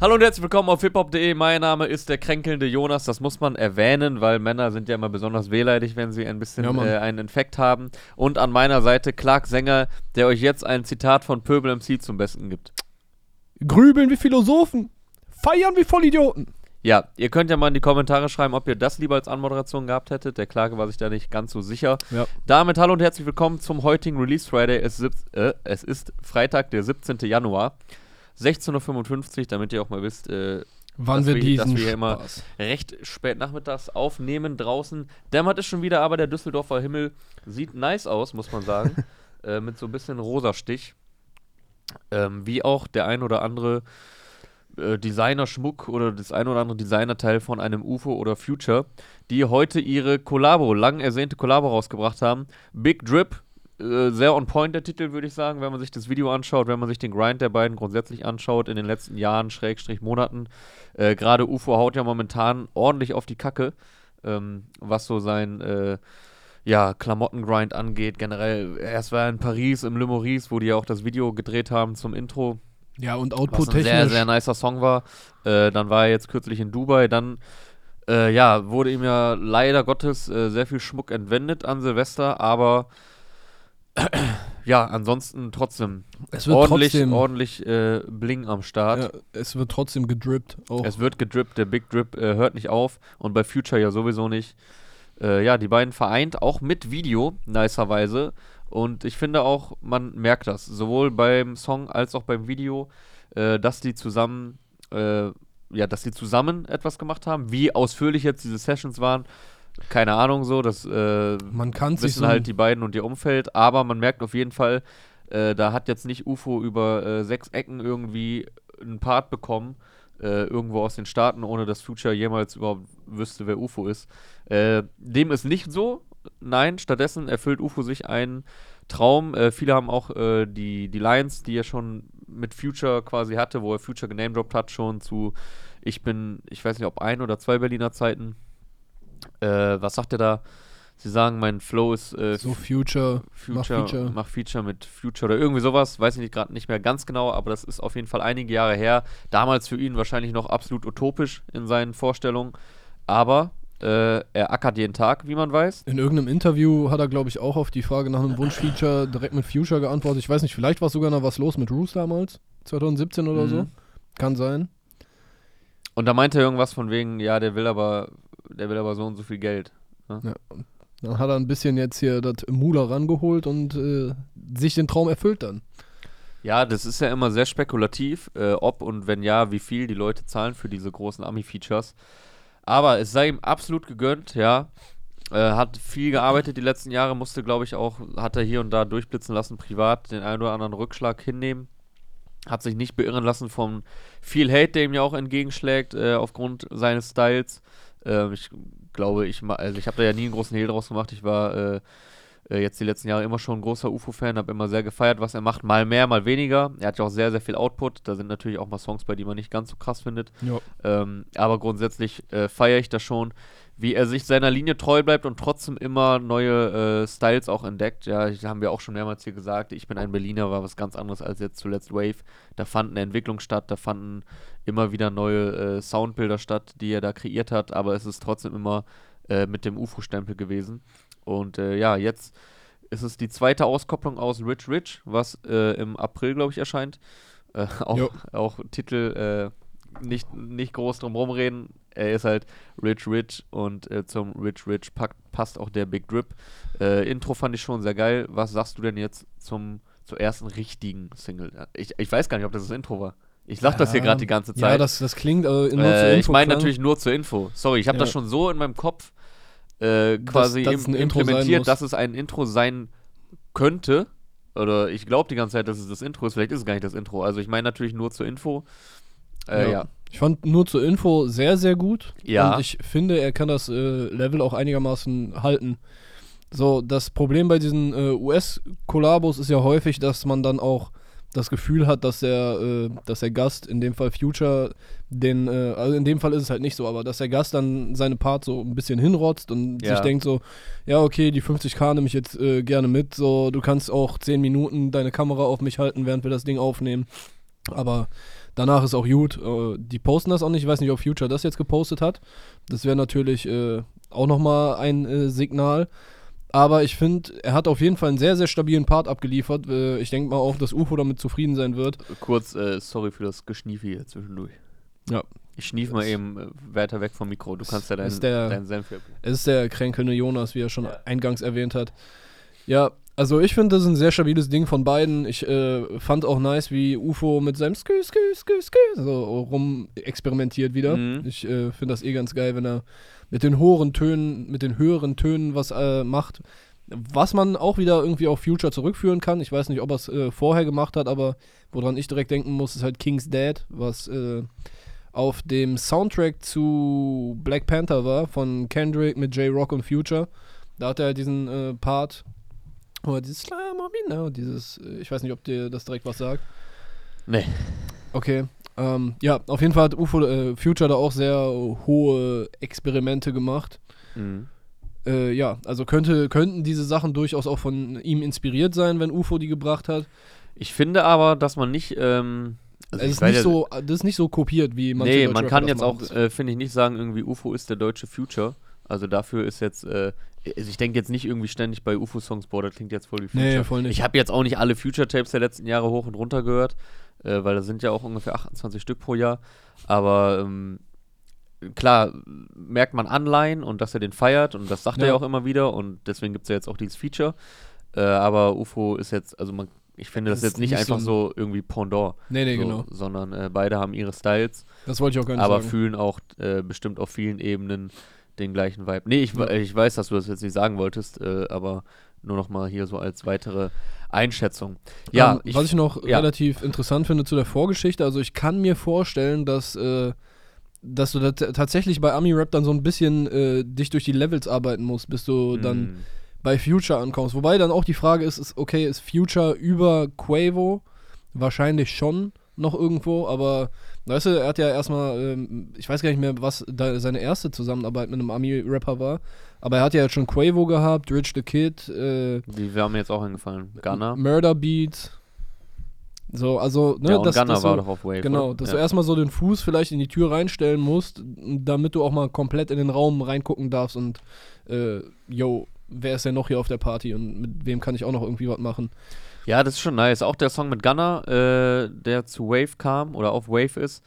Hallo und herzlich willkommen auf hiphop.de. Mein Name ist der kränkelnde Jonas. Das muss man erwähnen, weil Männer sind ja immer besonders wehleidig, wenn sie ein bisschen Ja, äh, einen Infekt haben. Und an meiner Seite Clark Sänger, der euch jetzt ein Zitat von Pöbel MC zum Besten gibt. Grübeln wie Philosophen, feiern wie Vollidioten. Ja, ihr könnt ja mal in die Kommentare schreiben, ob ihr das lieber als Anmoderation gehabt hättet. Der Klage war sich da nicht ganz so sicher. Ja. Damit hallo und herzlich willkommen zum heutigen Release Friday. Es, äh, es ist Freitag, der 17. Januar, 16.55 Uhr, damit ihr auch mal wisst, äh, Wann Dass wir wir- diesen dass wir immer- recht spät nachmittags aufnehmen draußen. Dämmert es schon wieder, aber der Düsseldorfer Himmel sieht nice aus, muss man sagen. äh, mit so ein bisschen rosa Stich. Ähm, wie auch der ein oder andere äh, Designer-Schmuck oder das ein oder andere Designerteil von einem UFO oder Future, die heute ihre Kollabo, lang ersehnte Kollabo rausgebracht haben. Big Drip, äh, sehr on point der Titel, würde ich sagen, wenn man sich das Video anschaut, wenn man sich den Grind der beiden grundsätzlich anschaut in den letzten Jahren, Schrägstrich Monaten. Äh, Gerade UFO haut ja momentan ordentlich auf die Kacke, ähm, was so sein äh, ja, Klamottengrind angeht. Generell, erst war er in Paris im Le Maurice, wo die ja auch das Video gedreht haben zum Intro Ja, und ein sehr, output-technisch. sehr nicer Song war. Äh, dann war er jetzt kürzlich in Dubai. Dann, äh, ja, wurde ihm ja leider Gottes äh, sehr viel Schmuck entwendet an Silvester, aber ja, ansonsten trotzdem es wird ordentlich, trotzdem, ordentlich äh, Bling am Start. ja, es wird trotzdem gedrippt. Auch. Es wird gedrippt, der Big Drip äh, hört nicht auf und bei Future ja sowieso nicht. Äh, ja, die beiden vereint, auch mit Video, nicerweise. Und ich finde auch, man merkt das, sowohl beim Song als auch beim Video, äh, dass die zusammen, äh, ja, dass die zusammen etwas gemacht haben. Wie ausführlich jetzt diese Sessions waren, keine Ahnung so, das äh, Man kann sich wissen so halt die beiden und ihr Umfeld, aber man merkt auf jeden Fall, äh, da hat jetzt nicht UFO über äh, sechs Ecken irgendwie einen Part bekommen, äh, irgendwo aus den Staaten, ohne dass Future jemals überhaupt wüsste, wer UFO ist. Äh, dem ist nicht so. Nein, stattdessen erfüllt UFO sich einen Traum. Äh, viele haben auch die, die Lines, die er schon mit Future quasi hatte, wo er Future genamedroppt hat, schon zu Ich bin, ich weiß nicht, ob ein oder zwei Berliner Zeiten. Äh, was sagt er da? Sie sagen, mein Flow ist äh, so Future, Future, mach Feature. mach Feature mit Future oder irgendwie sowas, weiß ich nicht gerade nicht mehr ganz genau, aber das ist auf jeden Fall einige Jahre her. Damals für ihn wahrscheinlich noch absolut utopisch in seinen Vorstellungen, aber äh, er ackert jeden Tag, wie man weiß. In irgendeinem Interview hat er, glaube ich, auch auf die Frage nach einem Wunschfeature direkt mit Future geantwortet. Ich weiß nicht, vielleicht war sogar noch was los mit Roos damals, 2017 oder so. Mhm. Kann sein. Und da meinte er irgendwas von wegen, ja, der will aber, der will aber so und so viel Geld. Ja. Dann hat er ein bisschen jetzt hier das Mula rangeholt und äh, sich den Traum erfüllt dann. Ja, das ist ja immer sehr spekulativ, äh, ob und wenn ja, wie viel die Leute zahlen für diese großen Ami-Features. Aber es sei ihm absolut gegönnt, ja. Äh, hat viel gearbeitet die letzten Jahre, musste, glaube ich, auch, hat er hier und da durchblitzen lassen, privat den einen oder anderen Rückschlag hinnehmen. Hat sich nicht beirren lassen von viel Hate, der ihm ja auch entgegenschlägt, äh, aufgrund seines Styles. Ähm, ich glaube, ich, also ich habe da ja nie einen großen Hehl draus gemacht. Ich war äh, äh, jetzt die letzten Jahre immer schon ein großer UFO-Fan, habe immer sehr gefeiert, was er macht. Mal mehr, mal weniger. Er hat ja auch sehr, sehr viel Output. Da sind natürlich auch mal Songs bei, die man nicht ganz so krass findet. Ähm, aber grundsätzlich äh, feiere ich das schon, wie er sich seiner Linie treu bleibt und trotzdem immer neue äh, Styles auch entdeckt. Ja, haben wir auch schon mehrmals hier gesagt, ich bin ein Berliner, war was ganz anderes als jetzt zuletzt Wave. Da fand eine Entwicklung statt, da fanden immer wieder neue äh, Soundbilder statt, die er da kreiert hat, aber es ist trotzdem immer äh, mit dem UFO-Stempel gewesen. Und äh, ja, jetzt ist es die zweite Auskopplung aus Rich Rich, was äh, im April, glaube ich, erscheint. Äh, auch, Jo. auch Titel nicht, nicht groß drum rumreden. Er ist halt Rich Rich und äh, zum Rich Rich packt, passt auch der Big Drip. Äh, Intro fand ich schon sehr geil. Was sagst du denn jetzt zum, zur ersten richtigen Single? Ich, ich weiß gar nicht, ob das das Intro war. Ich sag das hier Ja, gerade die ganze Zeit. Ja, das, das klingt äh, nur zur Äh, ich Info meine klang. natürlich nur zur Info. Sorry, ich habe Ja. das schon so in meinem Kopf äh, quasi Intro sein implementiert, dass es ein Intro sein könnte. Oder ich glaube die ganze Zeit, dass es das Intro ist. Vielleicht ist es gar nicht das Intro. Also ich meine natürlich nur zur Info. Äh, ja. Ich fand nur zur Info sehr, sehr gut. Ja. Und ich finde, er kann das äh, Level auch einigermaßen halten. So, das Problem bei diesen äh, US-Kollabos ist ja häufig, dass man dann auch das Gefühl hat, dass der, äh, dass der Gast, in dem Fall Future, den, äh, also in dem Fall ist es halt nicht so, aber dass der Gast dann seine Part so ein bisschen hinrotzt und Ja. sich denkt so, ja, okay, die 50k nehme ich jetzt äh, gerne mit, so, du kannst auch 10 Minuten deine Kamera auf mich halten, während wir das Ding aufnehmen. Aber danach ist auch gut. Äh, die posten das auch nicht. Ich weiß nicht, ob Future das jetzt gepostet hat. Das wäre natürlich äh, auch nochmal ein äh, Signal. Aber ich finde, er hat auf jeden Fall einen sehr, sehr stabilen Part abgeliefert. Äh, ich denke mal auch, dass UFO damit zufrieden sein wird. Kurz, äh, sorry für das Geschniefe hier zwischendurch. Ja. Ich schnief mal eben äh, weiter weg vom Mikro. Du kannst ja deinen, der- deinen Senf hier. Es ist der kränkelnde Jonas, wie er schon Ja. eingangs erwähnt hat. Ja, also ich finde, das ist ein sehr stabiles Ding von beiden. Ich äh, fand auch nice, wie UFO mit seinem Skü, Skü, Skü, Skü so rum experimentiert wieder. Mhm. Ich äh, finde das eh ganz geil, wenn er mit den hohen Tönen, mit den höheren Tönen was äh, macht. Was man auch wieder irgendwie auf Future zurückführen kann. Ich weiß nicht, ob er es äh, vorher gemacht hat, aber woran ich direkt denken muss, ist halt King's Dead, was äh, auf dem Soundtrack zu Black Panther war, von Kendrick mit J-Rock und Future. Da hat er diesen äh, Part, oder dieses Slamamina, dieses, äh, ich weiß nicht, ob dir das direkt was sagt. Nee. Okay. Ähm, ja, auf jeden Fall hat UFO, äh, Future da auch sehr hohe Experimente gemacht. Mhm. Äh, ja, also könnte, könnten diese Sachen durchaus auch von ihm inspiriert sein, wenn UFO die gebracht hat. Ich finde aber, dass man nicht. Ähm, also es ist nicht so, das ist nicht so kopiert, wie manche Nee, man Rapper kann jetzt auch, äh, finde ich, nicht sagen, irgendwie UFO ist der deutsche Future. Also dafür ist jetzt, äh, also ich denke jetzt nicht irgendwie ständig bei UFO-Songs, boah, das klingt jetzt voll wie Future. Nee, voll nicht. Ich habe jetzt auch nicht alle Future-Tapes der letzten Jahre hoch und runter gehört, äh, weil das sind ja auch ungefähr 28 Stück pro Jahr. Aber ähm, klar, merkt man Anleihen und dass er den feiert und das sagt er Ja. ja auch immer wieder und deswegen gibt es ja jetzt auch dieses Feature. Äh, aber UFO ist jetzt, also man, ich finde das, Das jetzt nicht nicht einfach so so, irgendwie Pendant. Nee, nee, so, genau. Sondern äh, beide haben ihre Styles Das wollte ich auch gar nicht aber sagen. fühlen auch äh, bestimmt auf vielen Ebenen den gleichen Vibe. Nee, ich, Ja. ich weiß, dass du das jetzt nicht sagen wolltest, äh, aber nur noch mal hier so als weitere Einschätzung. Ja, ähm, was ich noch ja. relativ interessant finde zu der Vorgeschichte, also ich kann mir vorstellen, dass, äh, dass du da tatsächlich bei Ami-Rap dann so ein bisschen äh, dich durch die Levels arbeiten musst, bis du dann Mm, bei Future ankommst. Wobei dann auch die Frage ist, ist okay, ist Future über Quavo? Wahrscheinlich schon noch irgendwo, aber weißt du, er hat ja erstmal, ähm, ich weiß gar nicht mehr, was seine erste Zusammenarbeit mit einem Ami-Rapper war, aber er hat ja jetzt schon Quavo gehabt, Rich the Kid, äh, die wäre mir jetzt auch eingefallen. Gunner. Murder Beat. So, also, ne, ja, und dass, Gunner dass war du, doch auf Wave. Genau, dass ja. du erstmal so den Fuß vielleicht in die Tür reinstellen musst, damit du auch mal komplett in den Raum reingucken darfst und, äh, yo, wer ist denn noch hier auf der Party und mit wem kann ich auch noch irgendwie was machen? Ja, das ist schon nice. Auch der Song mit Gunner, äh, der zu Wave kam oder auf Wave ist,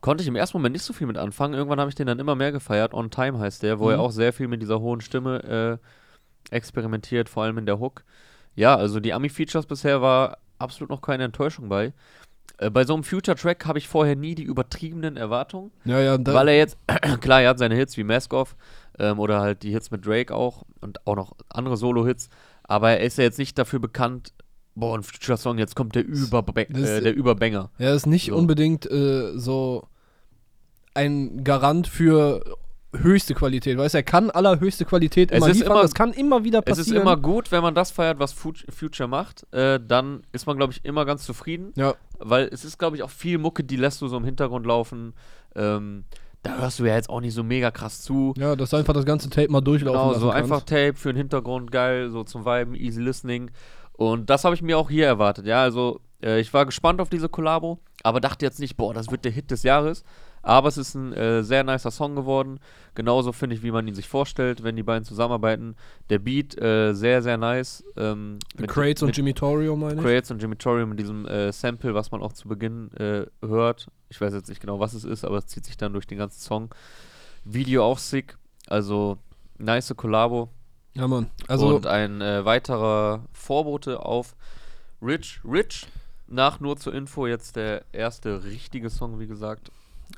konnte ich im ersten Moment nicht so viel mit anfangen. Irgendwann habe ich den dann immer mehr gefeiert. On Time heißt der, wo er Mhm. auch sehr viel mit dieser hohen Stimme äh, experimentiert, vor allem in der Hook. Ja, also die Ami-Features bisher war absolut noch keine Enttäuschung bei. Äh, bei so einem Future-Track habe ich vorher nie die übertriebenen Erwartungen. Ja, ja, Weil er jetzt, klar, er hat seine Hits wie Mask Off ähm, oder halt die Hits mit Drake auch und auch noch andere Solo-Hits, aber er ist ja jetzt nicht dafür bekannt, boah, ein Future-Song, jetzt kommt der, Überba Das- äh, der Überbanger. er ist nicht So. unbedingt äh, so ein Garant für höchste Qualität, weißt du, er kann allerhöchste Qualität Es immer ist liefern, immer- das kann immer wieder Es passieren. ist immer gut, wenn man das feiert, was Fut- Future macht, äh, dann ist man, glaube ich, immer ganz zufrieden, ja, weil es ist, glaube ich, auch viel Mucke, die lässt du so im Hintergrund laufen. Ähm, da hörst du ja jetzt auch nicht so mega krass zu. ja, dass du einfach das ganze Tape mal durchlaufen Genau, so einfach Tape für den Hintergrund, geil, so zum Viben, easy listening. Und das habe ich mir auch hier erwartet, ja. Also, äh, ich war gespannt auf diese Kollabo, aber dachte jetzt nicht, boah, das wird der Hit des Jahres. Aber es ist ein äh, sehr nicer Song geworden. Genauso finde ich, wie man ihn sich vorstellt, wenn die beiden zusammenarbeiten. Der Beat äh, sehr, sehr nice. Ähm, mit- Crates und Jimmy Torrio, meine ich. Crates und Jimmy Torrio mit diesem äh, Sample, was man auch zu Beginn äh, hört. Ich weiß jetzt nicht genau, was es ist, aber es zieht sich dann durch den ganzen Song. Video auch sick. Also, nice Kollabo. Ja, Mann. Also, und ein äh, weiterer Vorbote auf Rich Rich. Nach nur zur Info jetzt der erste richtige Song, wie gesagt.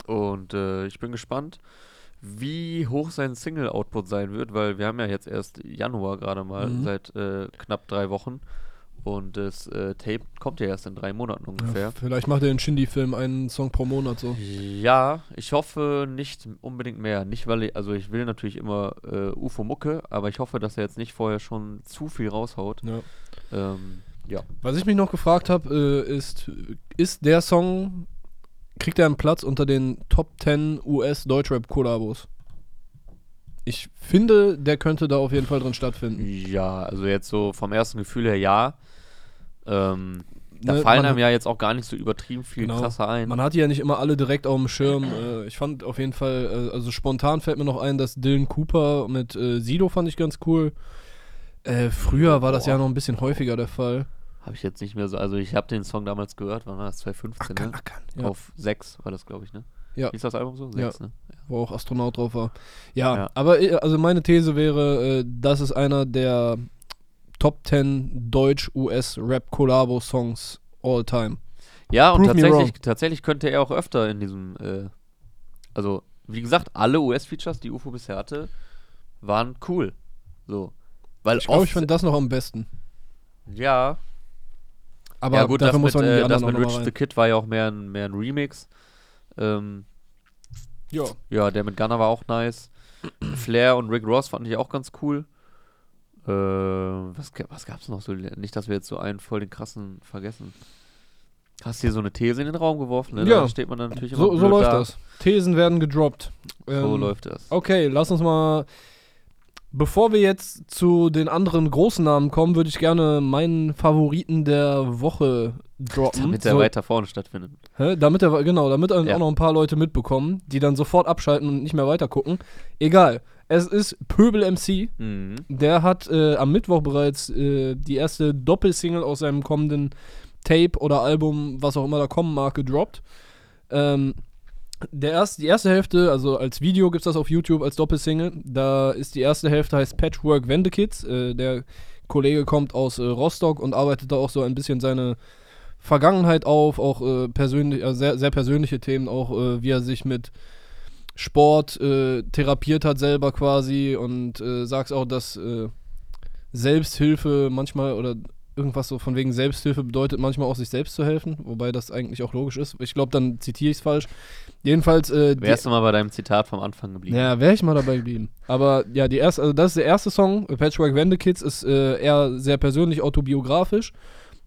Und äh, ich bin gespannt, wie hoch sein Single-Output sein wird, weil wir haben ja jetzt erst Januar gerade mal, Mhm. seit äh, knapp drei Wochen. Und das äh, Tape kommt ja erst in drei Monaten ungefähr. ja, vielleicht macht er in Shindy-Film einen Song pro Monat so. Ja, ich hoffe nicht unbedingt mehr. Nicht, weil ich, also ich will natürlich immer äh, UFO-Mucke, aber ich hoffe, dass er jetzt nicht vorher schon zu viel raushaut. Ja. Ähm, ja. Was ich mich noch gefragt habe, äh, ist, ist der Song, kriegt er einen Platz unter den Top 10 US-Deutschrap-Kollabos? Ich finde, der könnte da auf jeden Fall drin stattfinden. Ja, also jetzt so vom ersten Gefühl her ja. Ähm, Da ne, fallen einem ja jetzt auch gar nicht so übertrieben viel Genau. krasser ein. man hat die ja nicht immer alle direkt auf dem Schirm. Äh, ich fand auf jeden Fall, äh, also spontan fällt mir noch ein, dass Dylan Cooper mit äh, Sido fand ich ganz cool. Äh, früher war das ja Boah. noch ein bisschen häufiger der Fall. Habe ich jetzt nicht mehr so. Also, ich habe den Song damals gehört, wann war das? 2015, ne? ackern. Ja, Auf 6 war das, glaube ich, ne? Ja. Hieß das Album so? Ja. 6, ne? wo auch Astronaut drauf war. Ja, Ja. aber äh, also meine These wäre, äh, das ist einer der Top 10 Deutsch-US-Rap-Kollabo-Songs all time. Ja, und Prove tatsächlich, tatsächlich könnte er auch öfter in diesem, äh, also wie gesagt, alle US-Features, die UFO bisher hatte, waren cool. So. Weil Ich glaube, ich finde das noch am besten. ja, Aber ja gut, dafür das muss mit, äh, das mit Rich the. Kid war ja auch mehr ein, mehr ein Remix. Ähm, Ja. ja, der mit Gunner war auch nice. Flair und Rick Ross fand ich auch ganz cool. Äh, was, was gab's noch so? Nicht, dass wir jetzt so einen voll den krassen vergessen. Hast hier so eine These in den Raum geworfen, ne? Ja. Da steht man dann natürlich immer So, so läuft da. das. Thesen werden gedroppt. So Ähm, läuft das. Okay, lass uns mal. Bevor wir jetzt zu den anderen großen Namen kommen, würde ich gerne meinen Favoriten der Woche droppen. Damit der So- weiter vorne stattfindet. Hä? Damit er, genau, damit Ja. auch noch ein paar Leute mitbekommen, die dann sofort abschalten und nicht mehr weiter gucken. Egal. Es ist Pöbel MC. Mhm. Der hat äh, am Mittwoch bereits äh, die erste Doppelsingle aus seinem kommenden Tape oder Album, was auch immer da kommen mag, gedroppt. Ähm, der erst, die erste Hälfte, also als Video gibt es das auf YouTube als Doppelsingle. Da ist die erste Hälfte heißt Patchwork Wendekids. Äh, der Kollege kommt aus äh, Rostock und arbeitet da auch so ein bisschen seine Vergangenheit auf, auch äh, persönlich, äh, sehr, sehr persönliche Themen, auch äh, wie er sich mit Sport äh, therapiert hat selber quasi und äh, sagst auch, dass Selbsthilfe manchmal oder irgendwas so von wegen Selbsthilfe bedeutet manchmal auch sich selbst zu helfen, wobei das eigentlich auch logisch ist. Ich glaube, dann zitiere ich es falsch. Jedenfalls, äh, Wärst du mal bei deinem Zitat vom Anfang geblieben? ja, wäre ich mal dabei geblieben. Aber ja, die erste, also das ist der erste Song, Patchwork Wendekids, ist äh, eher sehr persönlich autobiografisch.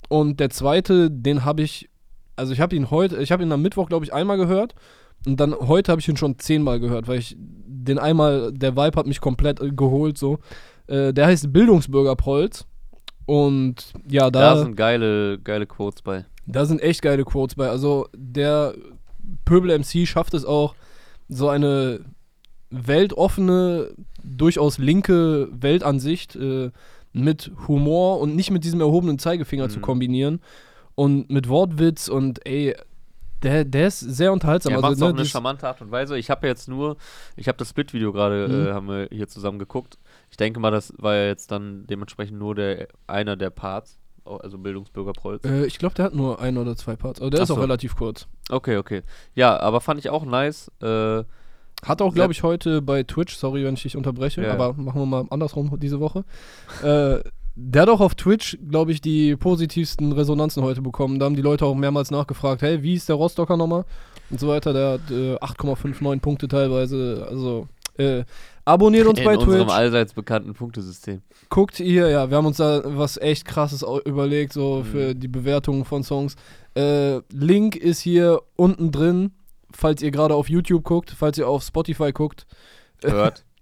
Und der zweite, den habe ich, also ich habe ihn heute, ich habe ihn am Mittwoch, glaube ich, einmal gehört. Und dann heute habe ich ihn schon zehnmal gehört, weil ich den einmal, der Vibe hat mich komplett äh, geholt so. Äh, der heißt Bildungsbürger Prolz. Und ja, Da da, sind geile, geile Quotes bei. da sind echt geile Quotes bei. Also der Pöbel MC schafft es auch, so eine weltoffene, durchaus linke Weltansicht äh, mit Humor und nicht mit diesem erhobenen Zeigefinger zu Mhm. kombinieren. Und mit Wortwitz und ey, der, der ist sehr unterhaltsam. Er also, macht ne, auf eine charmante Art und Weise. Ich habe jetzt nur, ich habe das Split-Video gerade, Mhm. äh, haben wir hier zusammen geguckt. Ich denke mal, das war ja jetzt dann dementsprechend nur der einer der Parts, also Bildungsbürger Prolz. äh, ich glaube, der hat nur ein oder zwei Parts. Aber der Ach ist auch so. relativ kurz. Okay, okay. Ja, aber fand ich auch nice. Äh, Hat auch, glaube ich, heute bei Twitch, sorry, wenn ich dich unterbreche, Ja. aber machen wir mal andersrum diese Woche. äh, der hat auch auf Twitch, glaube ich, die positivsten Resonanzen heute bekommen. Da haben die Leute auch mehrmals nachgefragt, hey, wie ist der Rostocker nochmal? Und so weiter. Der hat äh, 8,59 Punkte teilweise. Also, äh, abonniert uns in bei unserem Twitch. allseits bekannten Punktesystem. Guckt ihr, ja, wir haben uns da was echt krasses überlegt, so Mhm. für die Bewertung von Songs. Äh, Link ist hier unten drin, falls ihr gerade auf YouTube guckt, falls ihr auf Spotify guckt. Hört.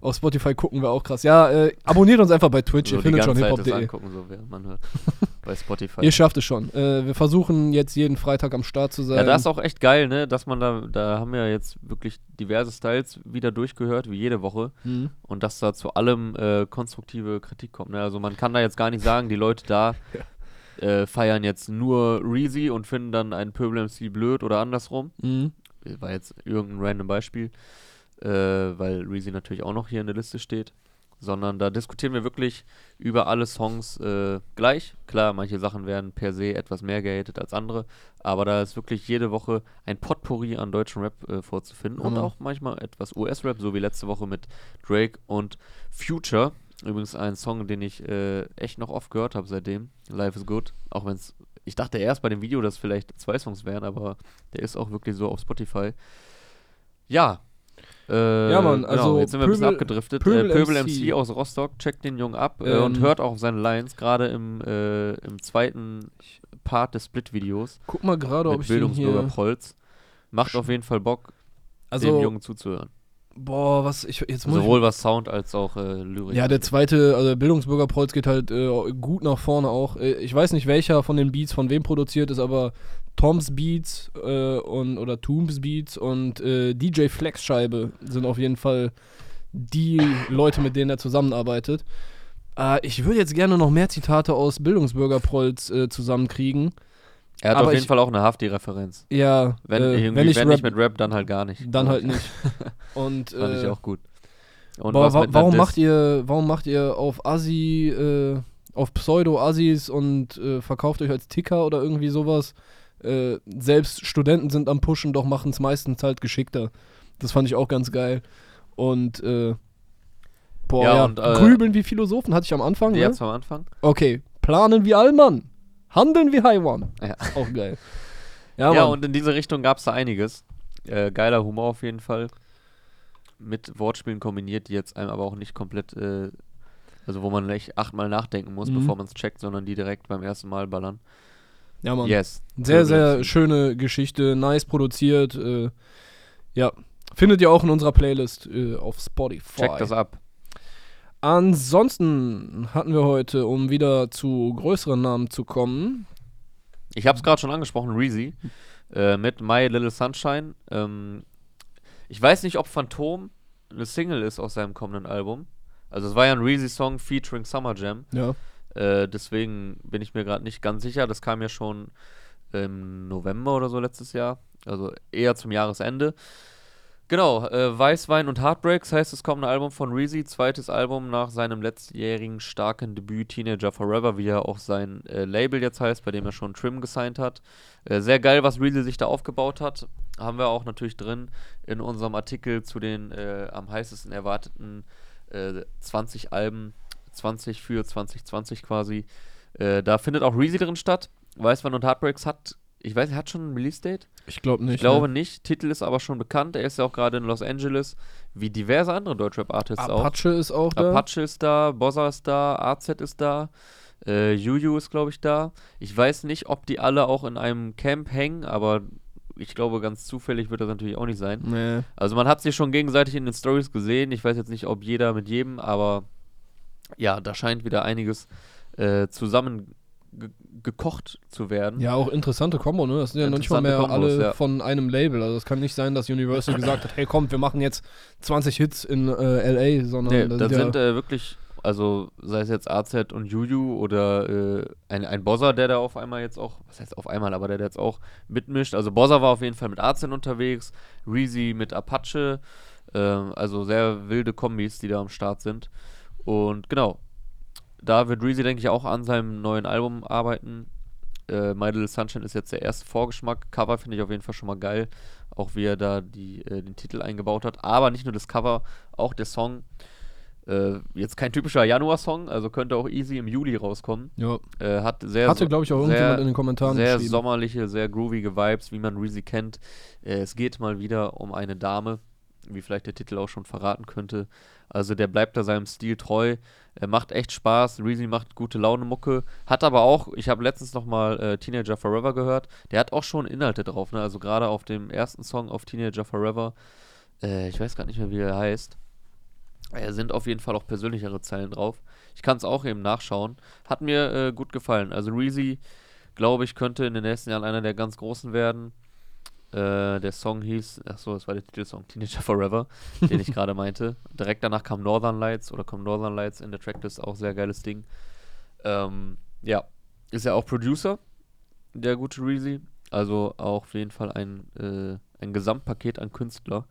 Auf Spotify gucken wir auch krass. Ja, äh, abonniert uns einfach bei Twitch, so ihr findet schon hiphop.de. so während man hört. bei Spotify. Ihr schafft es schon. Äh, wir versuchen jetzt jeden Freitag am Start zu sein. Ja, das ist auch echt geil, ne? Dass man da, da haben wir jetzt wirklich diverse Styles wieder durchgehört, wie jede Woche. Mhm. Und dass da zu allem äh, konstruktive Kritik kommt. Ne? Also man kann da jetzt gar nicht sagen, die Leute da äh, feiern jetzt nur Reezy und finden dann einen Pöbel MC blöd oder andersrum. Mhm. War jetzt irgendein random Beispiel, äh, weil Reezy natürlich auch noch hier in der Liste steht. Sondern da diskutieren wir wirklich über alle Songs äh, gleich. Klar, manche Sachen werden per se etwas mehr gehatet als andere, aber da ist wirklich jede Woche ein Potpourri an deutschen Rap äh, vorzufinden und Hammer. auch manchmal etwas US-Rap, so wie letzte Woche mit Drake und Future. Übrigens ein Song, den ich äh, echt noch oft gehört habe seitdem. Life is Good. Auch wenn es, ich dachte erst bei dem Video, dass vielleicht zwei Songs wären, aber der ist auch wirklich so auf Spotify. Ja. Äh, Ja, Mann, genau, also jetzt sind wir ein bisschen Pöbel- abgedriftet. Pöbel äh, Pöbel MC. MC. aus Rostock, checkt den Jungen ab äh, und Ähm. hört auch auf seine Lines, gerade im, äh, im zweiten Part des Split-Videos Guck mal gerade, ob ich den Bildungsbürger hier... Prolz. Macht auf jeden Fall Bock, dem Also, Jungen zuzuhören. Boah, was ich jetzt muss Sowohl was Sound als auch äh, Lyrik. ich, Ja, der zweite, also der Bildungsbürgerprolz geht halt äh, gut nach vorne auch. Äh, ich weiß nicht, welcher von den Beats von wem produziert ist, aber Toms Beats äh, und oder Tooms Beats und äh, DJ Flexscheibe sind auf jeden Fall die Leute, mit denen er zusammenarbeitet. Äh, ich würde jetzt gerne noch mehr Zitate aus Bildungsbürgerprolz äh, zusammenkriegen. er hat aber auf jeden ich- Fall auch eine Hafti-Referenz. Ja, Wenn, äh, wenn ich wenn Rap, nicht mit Rap, dann halt gar nicht. dann halt nicht. Und Fand ich äh, auch gut. Und wa einer warum macht ihr, warum macht ihr auf Assi, äh, auf Pseudo-Assis und verkauft euch als Ticker oder irgendwie sowas? Äh, selbst Studenten sind am Pushen, doch machen es meistens halt geschickter. Das fand ich auch ganz geil. Und äh, boah, Ja, ja, und, äh, grübeln wie Philosophen hatte ich am Anfang. Ne? Jetzt am Anfang? Okay, planen wie Allmann, handeln wie Haiwan. Ja. Auch geil. Ja, Ja, und in diese Richtung gab es da einiges. Äh, geiler Humor auf jeden Fall. Mit Wortspielen kombiniert, die jetzt einem aber auch nicht komplett, äh, also wo man echt achtmal nachdenken muss, Mhm. bevor man es checkt, sondern die direkt beim ersten Mal ballern. Ja, Mann. Yes. Sehr, sehr schöne Geschichte, nice produziert. Äh, ja, findet ihr auch in unserer Playlist äh, auf Spotify. Check das ab. Ansonsten hatten wir heute, um wieder zu größeren Namen zu kommen, Ich habe es gerade schon angesprochen, Reezy, äh, mit My Little Sunshine. Ähm, ich weiß nicht, ob Phantom eine Single ist aus seinem kommenden Album. Also es war ja ein Reezy-Song featuring Summer Jam. ja, Äh, deswegen bin ich mir gerade nicht ganz sicher. Das kam ja schon im November oder so letztes Jahr. Also eher zum Jahresende. Genau, äh, Weißwein und Heartbreaks heißt das kommende Album von Reezy. Zweites Album nach seinem letztjährigen starken Debüt Teenager Forever, wie ja auch sein äh, Label jetzt heißt, bei dem er schon Trim gesigned hat. Äh, sehr geil, was Reezy sich da aufgebaut hat. Haben wir auch natürlich drin in unserem Artikel zu den äh, am heißesten erwarteten äh, 20 Alben 20 für 2020 quasi. Äh, da findet auch Reezy drin statt. Weißwein und Heartbreaks hat, ich weiß, hat schon ein Release-Date? ich glaube nicht. Ich glaube ne? nicht. Titel ist aber schon bekannt. Er ist ja auch gerade in Los Angeles, wie diverse andere Deutschrap-Artists auch. Apache ist auch da. Apache ist da, Bossa ist da, AZ ist da, äh, Juju ist, glaube ich, da. Ich weiß nicht, ob die alle auch in einem Camp hängen, aber ich glaube, ganz zufällig wird das natürlich auch nicht sein. Nee. Also man hat sich schon gegenseitig in den Stories gesehen. Ich weiß jetzt nicht, ob jeder mit jedem, aber ja, da scheint wieder einiges äh, zusammen ge gekocht zu werden. Ja, auch interessante Kombo, ne? Das sind ja noch nicht mal mehr Kombos, alle ja. von einem Label. Also es kann nicht sein, dass Universal gesagt hat, hey kommt, wir machen jetzt 20 Hits in äh, LA, sondern Nee, das da sind ja, sind äh, wirklich, also sei es jetzt AZ und Juju oder äh, ein, ein Bozza, der da auf einmal jetzt auch, was heißt auf einmal, aber der, der jetzt auch mitmischt. Also Bozza war auf jeden Fall mit AZ unterwegs, Reezy mit Apache, ähm, also sehr wilde Kombis, die da am Start sind. Und genau, da wird Reezy, denke ich, auch an seinem neuen Album arbeiten. Äh, My Little Sunshine ist jetzt der erste Vorgeschmack. Cover finde ich auf jeden Fall schon mal geil. Auch wie er da die, äh, den Titel eingebaut hat. Aber nicht nur das Cover, auch der Song. Äh, jetzt kein typischer Januar-Song, also könnte auch easy im Juli rauskommen. ja. Äh, hat sehr Hatte, glaube ich, auch sehr- irgendjemand in den Kommentaren sehr sommerliche, sehr groovige Vibes, wie man Reezy kennt. Äh, es geht mal wieder um eine Dame, wie vielleicht der Titel auch schon verraten könnte. Also der bleibt da seinem Stil treu. Er macht echt Spaß. Reezy macht gute Laune Mucke. Hat aber auch, ich habe letztens noch mal äh, Teenager Forever gehört. Der hat auch schon Inhalte drauf. Ne? Also gerade auf dem ersten Song auf Teenager Forever. Äh, ich weiß gar nicht mehr, wie er heißt. Äh, sind auf jeden Fall auch persönlichere Zeilen drauf. Ich kann es auch eben nachschauen. Hat mir äh, gut gefallen. Also Reezy, glaube ich, könnte in den nächsten Jahren einer der ganz Großen werden. Äh, der Song hieß, achso, das war der Titelsong Teenager Forever, den ich gerade meinte. Direkt danach kam Northern Lights oder kommt Northern Lights in der Tracklist, auch sehr geiles Ding. Ähm, ja, ist ja auch Producer, der gute Reezy. Also auch auf jeden Fall ein, äh, ein Gesamtpaket an Künstler.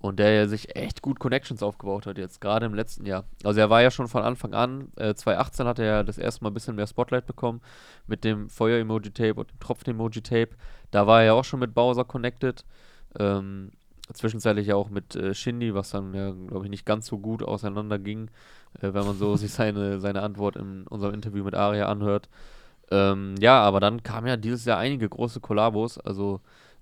Und der ja sich echt gut Connections aufgebaut hat jetzt, gerade im letzten Jahr. Also er war ja schon von Anfang an, äh, 2018 hat er ja das erste Mal ein bisschen mehr Spotlight bekommen mit dem Feuer-Emoji-Tape und dem Tropfen-Emoji-Tape. Da war er ja auch schon mit Bowser connected. Ähm, zwischenzeitlich ja auch mit äh, Shindy, was dann ja, glaube ich, nicht ganz so gut auseinanderging, äh, wenn man so sich seine, seine Antwort in unserem Interview mit Aria anhört. Ähm, ja, aber dann kamen ja dieses Jahr einige große Kollabos, also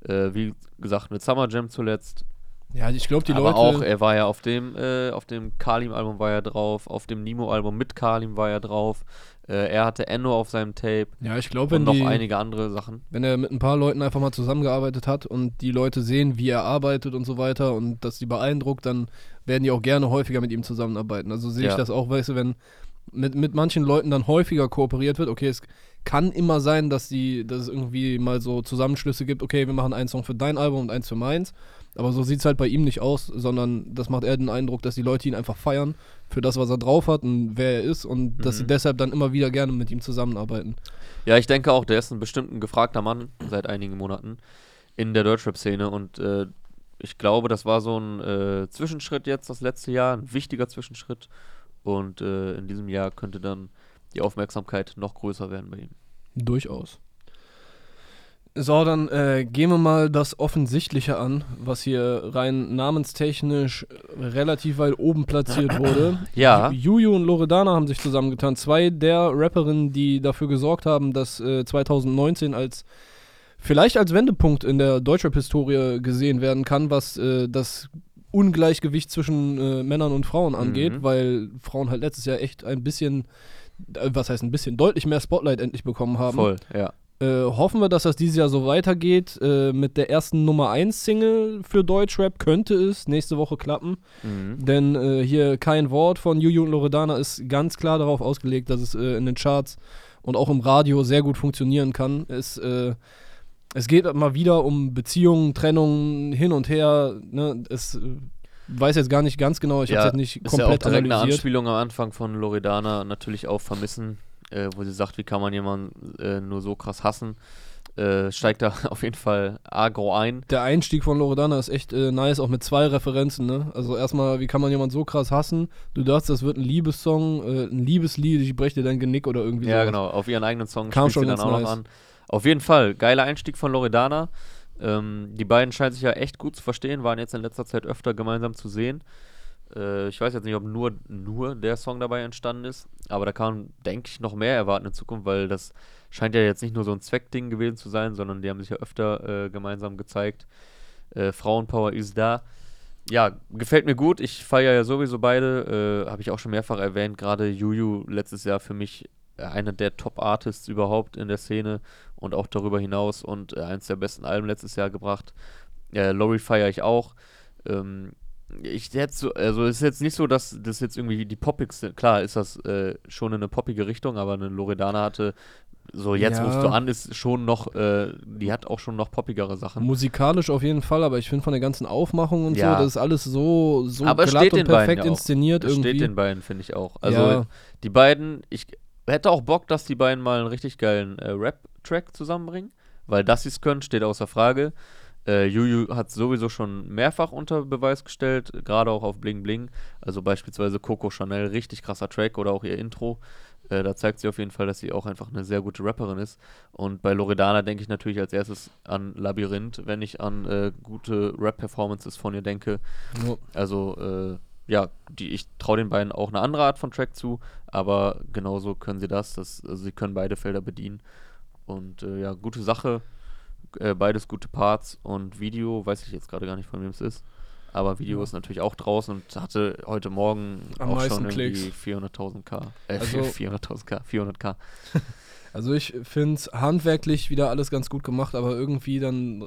äh, wie gesagt mit Summer Jam zuletzt, Ja, ich glaube, die aber Leute. auch, er war ja auf dem, äh, auf dem Kalim-Album war er drauf, auf dem Nemo-Album mit Kalim war er drauf. Äh, er hatte Enno auf seinem Tape ja, ich glaube, und wenn noch die, einige andere Sachen. wenn er mit ein paar Leuten einfach mal zusammengearbeitet hat und die Leute sehen, wie er arbeitet und so weiter und das die beeindruckt, dann werden die auch gerne häufiger mit ihm zusammenarbeiten. Also sehe ich Ja. das auch, weißt du, wenn mit, mit manchen Leuten dann häufiger kooperiert wird, okay, es kann immer sein, dass, die, dass es irgendwie mal so Zusammenschlüsse gibt, okay, wir machen einen Song für dein Album und eins für meins. Aber so sieht es halt bei ihm nicht aus, sondern das macht eher den Eindruck, dass die Leute ihn einfach feiern für das, was er drauf hat und wer er ist und dass sie Mhm. deshalb dann immer wieder gerne mit ihm zusammenarbeiten. Ja, ich denke auch, der ist ein bestimmt ein gefragter Mann seit einigen Monaten in der Deutschrap-Szene und äh, ich glaube, das war so ein äh, Zwischenschritt jetzt das letzte Jahr, ein wichtiger Zwischenschritt und äh, in diesem Jahr könnte dann die Aufmerksamkeit noch größer werden bei ihm. Durchaus. So, dann äh, gehen wir mal das Offensichtliche an, was hier rein namenstechnisch relativ weit oben platziert wurde. Ja. Juju und Loredana haben sich zusammengetan. Zwei der Rapperinnen, die dafür gesorgt haben, dass äh, 2019 als vielleicht als Wendepunkt in der Deutschrap-Historie gesehen werden kann, was äh, das Ungleichgewicht zwischen äh, Männern und Frauen angeht, Mhm. weil Frauen halt letztes Jahr echt ein bisschen, was heißt ein bisschen, deutlich mehr Spotlight endlich bekommen haben. Voll, ja. Äh, hoffen wir, dass das dieses Jahr so weitergeht. Äh, mit der ersten Nummer 1 Single für Deutschrap könnte es nächste Woche klappen. Mhm. Denn äh, hier kein Wort von Juju und Loredana ist ganz klar darauf ausgelegt, dass es äh, in den Charts und auch im Radio sehr gut funktionieren kann. Es, äh, es geht mal wieder um Beziehungen, Trennungen, hin und her. Ne? Es äh, weiß jetzt gar nicht ganz genau, ich Ja, habe es jetzt nicht Ist ja auch komplett direkt eine analysiert. Anspielung am Anfang von Loredana natürlich auf Vermissen, äh, wo sie sagt, wie kann man jemanden äh, nur so krass hassen. Äh, steigt da auf jeden Fall agro ein. Der Einstieg von Loredana ist echt äh, nice, auch mit zwei Referenzen, ne? Also erstmal, wie kann man jemanden so krass hassen? Du dachtest, das wird ein Liebessong, äh, ein Liebeslied, ich breche dir dein Genick oder irgendwie Ja, sowas. genau. Auf ihren eigenen Song Kam schon sie dann auch nice. noch an. Auf jeden Fall, geiler Einstieg von Loredana. Ähm, die beiden scheinen sich ja echt gut zu verstehen, waren jetzt in letzter Zeit öfter gemeinsam zu sehen. Äh, ich weiß jetzt nicht, ob nur, nur der Song dabei entstanden ist, aber da kann man, denke ich, noch mehr erwarten in Zukunft, weil das scheint ja jetzt nicht nur so ein Zweckding gewesen zu sein, sondern die haben sich ja öfter äh, gemeinsam gezeigt. Äh, Frauenpower ist da. Ja, gefällt mir gut. Ich feiere ja sowieso beide. Äh, Habe ich auch schon mehrfach erwähnt. Gerade Juju letztes Jahr für mich einer der Top-Artists überhaupt in der Szene und auch darüber hinaus und äh, eins der besten Alben letztes Jahr gebracht. Äh, Lori feiere ich auch. Ähm, ich hätte so, also es ist jetzt nicht so, dass das jetzt irgendwie die poppigste, klar ist das äh, schon in eine poppige Richtung, aber eine Loredana hatte, so jetzt Ja. rufst du an, ist schon noch, äh, die hat auch schon noch poppigere Sachen. Musikalisch auf jeden Fall, aber ich finde von der ganzen Aufmachung und Ja. so, das ist alles so, so Aber glatt steht und den beiden perfekt ja inszeniert Das irgendwie. steht den beiden, finde ich auch. Also die beiden, ich hätte auch Bock, dass die beiden mal einen richtig geilen äh, Rap-Track zusammenbringen, weil dass sie es können, steht außer Frage. Äh, Juju hat sowieso schon mehrfach unter Beweis gestellt, gerade auch auf Bling Bling. Also beispielsweise Coco Chanel, richtig krasser Track oder auch ihr Intro. Äh, da zeigt sie auf jeden Fall, dass sie auch einfach eine sehr gute Rapperin ist. Und bei Loredana denke ich natürlich als erstes an Labyrinth, wenn ich an äh, gute Rap-Performances von ihr denke. Also, äh, ja, die, ich traue den beiden auch eine andere Art von Track zu, aber genauso können sie das. das also sie können beide Felder bedienen. Und äh, ja, gute Sache. Äh, beides gute Parts und Video, weiß ich jetzt gerade gar nicht, von wem es ist. Aber Video Ja. ist natürlich auch draußen und hatte heute Morgen Am auch schon irgendwie Klicks. 400.000k. Äh, Also- 400.000k, 400k. Also ich finde es handwerklich wieder alles ganz gut gemacht, aber irgendwie dann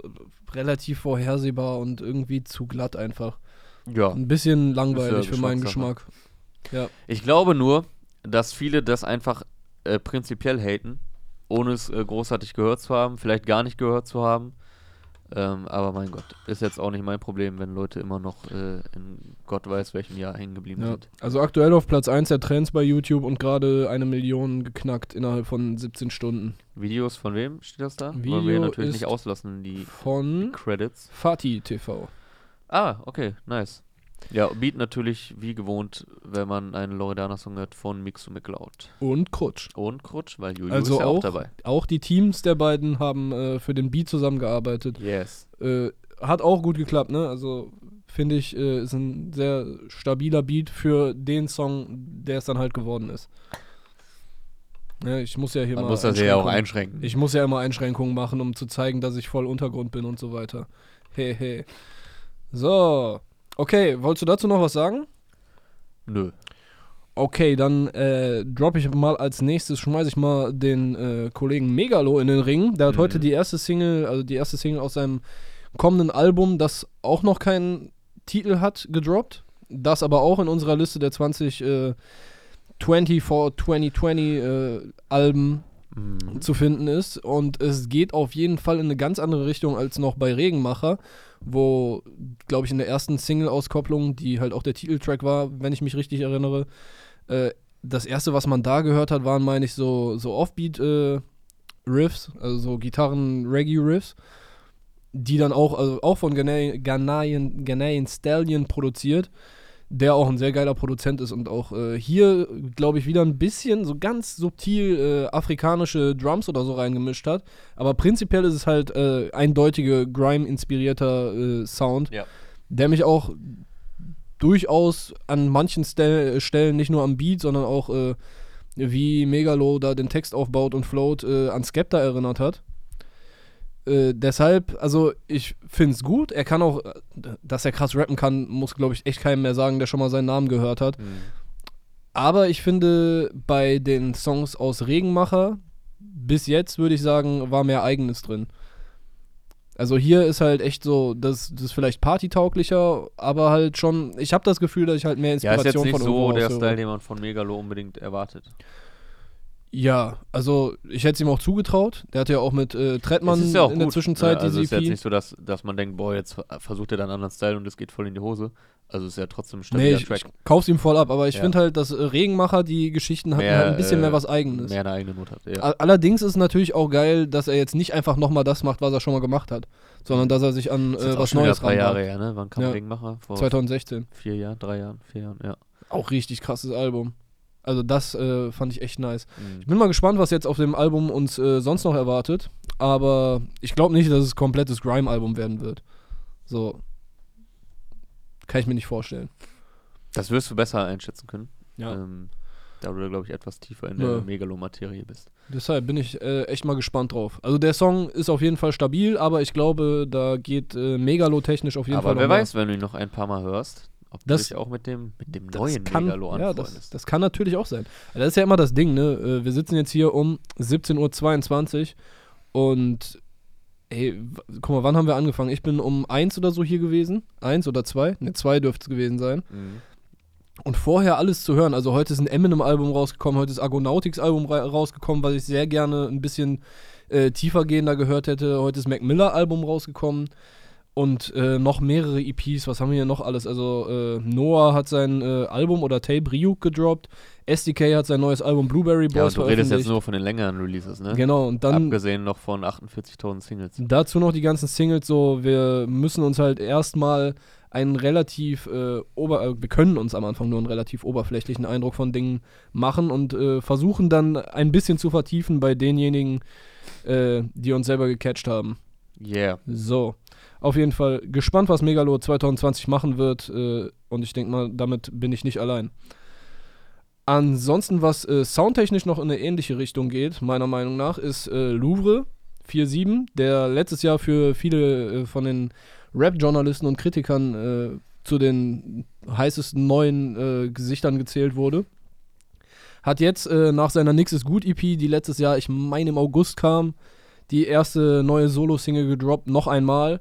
relativ vorhersehbar und irgendwie zu glatt einfach. Ja. Ein bisschen langweilig ja für meinen. Geschmack. Ich glaube nur, dass viele das einfach äh, prinzipiell haten, ohne es äh, großartig gehört zu haben, vielleicht gar nicht gehört zu haben. Ähm, aber mein Gott, ist jetzt auch nicht mein Problem, wenn Leute immer noch äh, in Gott weiß welchem Jahr hängen geblieben Ja. sind. Also aktuell auf Platz 1 der Trends bei YouTube und gerade eine Million geknackt innerhalb von 17 Stunden. Videos von wem steht das da? Wollen wir Video natürlich nicht auslassen, die Von Credits. Fatih TV. Ah, okay, nice. Ja, Beat natürlich wie gewohnt, wenn man einen Loredana-Song hört von Mixu McLeod. Und Krutsch. Und Krutsch, weil Julio Also ist ja auch, auch, dabei. auch die Teams der beiden haben äh, für den Beat zusammengearbeitet. Yes. Äh, hat auch gut geklappt, ne? Also finde ich, äh, ist ein sehr stabiler Beat für den Song, der es dann halt geworden ist. Ja, ich muss ja hier Man mal muss das ja auch einschränken. Ich muss ja immer Einschränkungen machen, um zu zeigen, dass ich voll Untergrund bin und so weiter. Hey, hey. So. Okay, wolltest du dazu noch was sagen? Nö. Okay, dann äh, droppe ich mal als nächstes, schmeiße ich mal den äh, Kollegen Megalo in den Ring. Der hat Mhm. heute die erste Single, also die erste Single aus seinem kommenden Album, das auch noch keinen Titel hat, gedroppt. Das aber auch in unserer Liste der 20 äh, 20 for 2020 äh, Alben Mhm. zu finden ist. Und es geht auf jeden Fall in eine ganz andere Richtung als noch bei Regenmacher, wo, glaube ich, in der ersten Single-Auskopplung, die halt auch der Titeltrack war, wenn ich mich richtig erinnere, äh, das erste, was man da gehört hat, waren, meine ich, so, so Offbeat-Riffs, also so Gitarren-Reggae-Riffs, die dann auch, also auch von Ghanaian, Ghanaian Stallion produziert der auch ein sehr geiler Produzent ist und auch äh, hier, glaube ich, wieder ein bisschen so ganz subtil äh, afrikanische Drums oder so reingemischt hat. Aber prinzipiell ist es halt äh, eindeutige Grime-inspirierter äh, Sound, Ja. der mich auch durchaus an manchen Stel Stellen, nicht nur am Beat, sondern auch äh, wie Megalo da den Text aufbaut und float, äh, an Skepta erinnert hat. Äh, deshalb, also ich finde es gut. Er kann auch, äh, dass er krass rappen kann, muss, glaube ich, echt keinem mehr sagen, der schon mal seinen Namen gehört hat. Mhm. Aber ich finde, bei den Songs aus Regenmacher, bis jetzt würde ich sagen, war mehr Eigenes drin. Also hier ist halt echt so, das, das ist vielleicht partytauglicher, aber halt schon, ich habe das Gefühl, dass ich halt mehr Ja, ist Inspiration jetzt nicht von so der. Style, den man von Megalo unbedingt erwartet. Ja, also ich hätte es ihm auch zugetraut. Der hat ja auch mit äh, Trettmann ja auch in der gut, Zwischenzeit ne? Also diese ist jetzt nicht so, dass, dass man denkt, boah, jetzt versucht er dann einen anderen Style und es geht voll in die Hose. Also ist ja trotzdem ein Nee, stabiler ich, Track. ich kauf's ihm voll ab, aber ich Ja. finde halt, dass äh, Regenmacher die Geschichten hatten halt ein bisschen äh, mehr was Eigenes. Mehr eine eigene Not hat. Ja. Allerdings ist es natürlich auch geil, dass er jetzt nicht einfach nochmal das macht, was er schon mal gemacht hat, sondern dass er sich an äh, was schon wieder Neues drei Jahre her, ne? Wann kam Ja. Regenmacher? Vor 2016. vier Jahren, drei Jahren, vier Jahren, ja. Auch richtig krasses Album. Also das äh, fand ich echt nice. Mhm. Ich bin mal gespannt, was jetzt auf dem Album uns äh, sonst noch erwartet. Aber ich glaube nicht, dass es ein komplettes Grime-Album werden wird. So. Kann ich mir nicht vorstellen. Das wirst du besser einschätzen können. Ja. Ähm, da du, glaube ich, etwas tiefer in Ja. der Megalo-Materie bist. Deshalb bin ich äh, echt mal gespannt drauf. Also der Song ist auf jeden Fall stabil, aber ich glaube, da geht äh, Megalo-technisch auf jeden Aber Fall wer noch mehr. weiß, wenn du ihn noch ein paar Mal hörst, ob Das- du dich auch mit dem, mit dem neuen kann, Megalo ja, das, das kann natürlich auch sein. Das ist ja immer das Ding, ne? Äh, Wir sitzen jetzt hier um 17.22 Uhr und ey, guck mal, wann haben wir angefangen? Ich bin um eins oder so hier gewesen. Eins oder zwei? Ne, zwei dürfte es gewesen sein. Mhm. Und vorher alles zu hören. Also heute ist ein Eminem-Album rausgekommen, heute ist Argonautics-Album ra rausgekommen, was ich sehr gerne ein bisschen äh, tiefer gehender gehört hätte. Heute ist Mac Miller-Album rausgekommen. Und äh, noch mehrere EPs, was haben wir hier noch alles? Also äh, Noah hat sein äh, Album oder Tape Ryuk gedroppt. SDK hat sein neues Album Blueberry Boys Ja, und du redest jetzt nur von den längeren Releases, ne? Genau, und dann Abgesehen noch von 48.000 Singles. Dazu noch die ganzen Singles, so wir müssen uns halt erstmal einen relativ äh, ober äh, wir können uns am Anfang nur einen relativ oberflächlichen Eindruck von Dingen machen und äh, versuchen dann ein bisschen zu vertiefen bei denjenigen, äh, die uns selber gecatcht haben. Yeah. So, auf jeden Fall gespannt, was Megalo 2020 machen wird äh, und ich denke mal, damit bin ich nicht allein. Ansonsten, was äh, soundtechnisch noch in eine ähnliche Richtung geht, meiner Meinung nach, ist äh, Louvre 4.7, der letztes Jahr für viele äh, von den Rap-Journalisten und Kritikern äh, zu den heißesten neuen äh, Gesichtern gezählt wurde. Hat jetzt äh, nach seiner Nix ist gut EP, die letztes Jahr, ich meine im August kam, die erste neue Solo-Single gedroppt, noch einmal.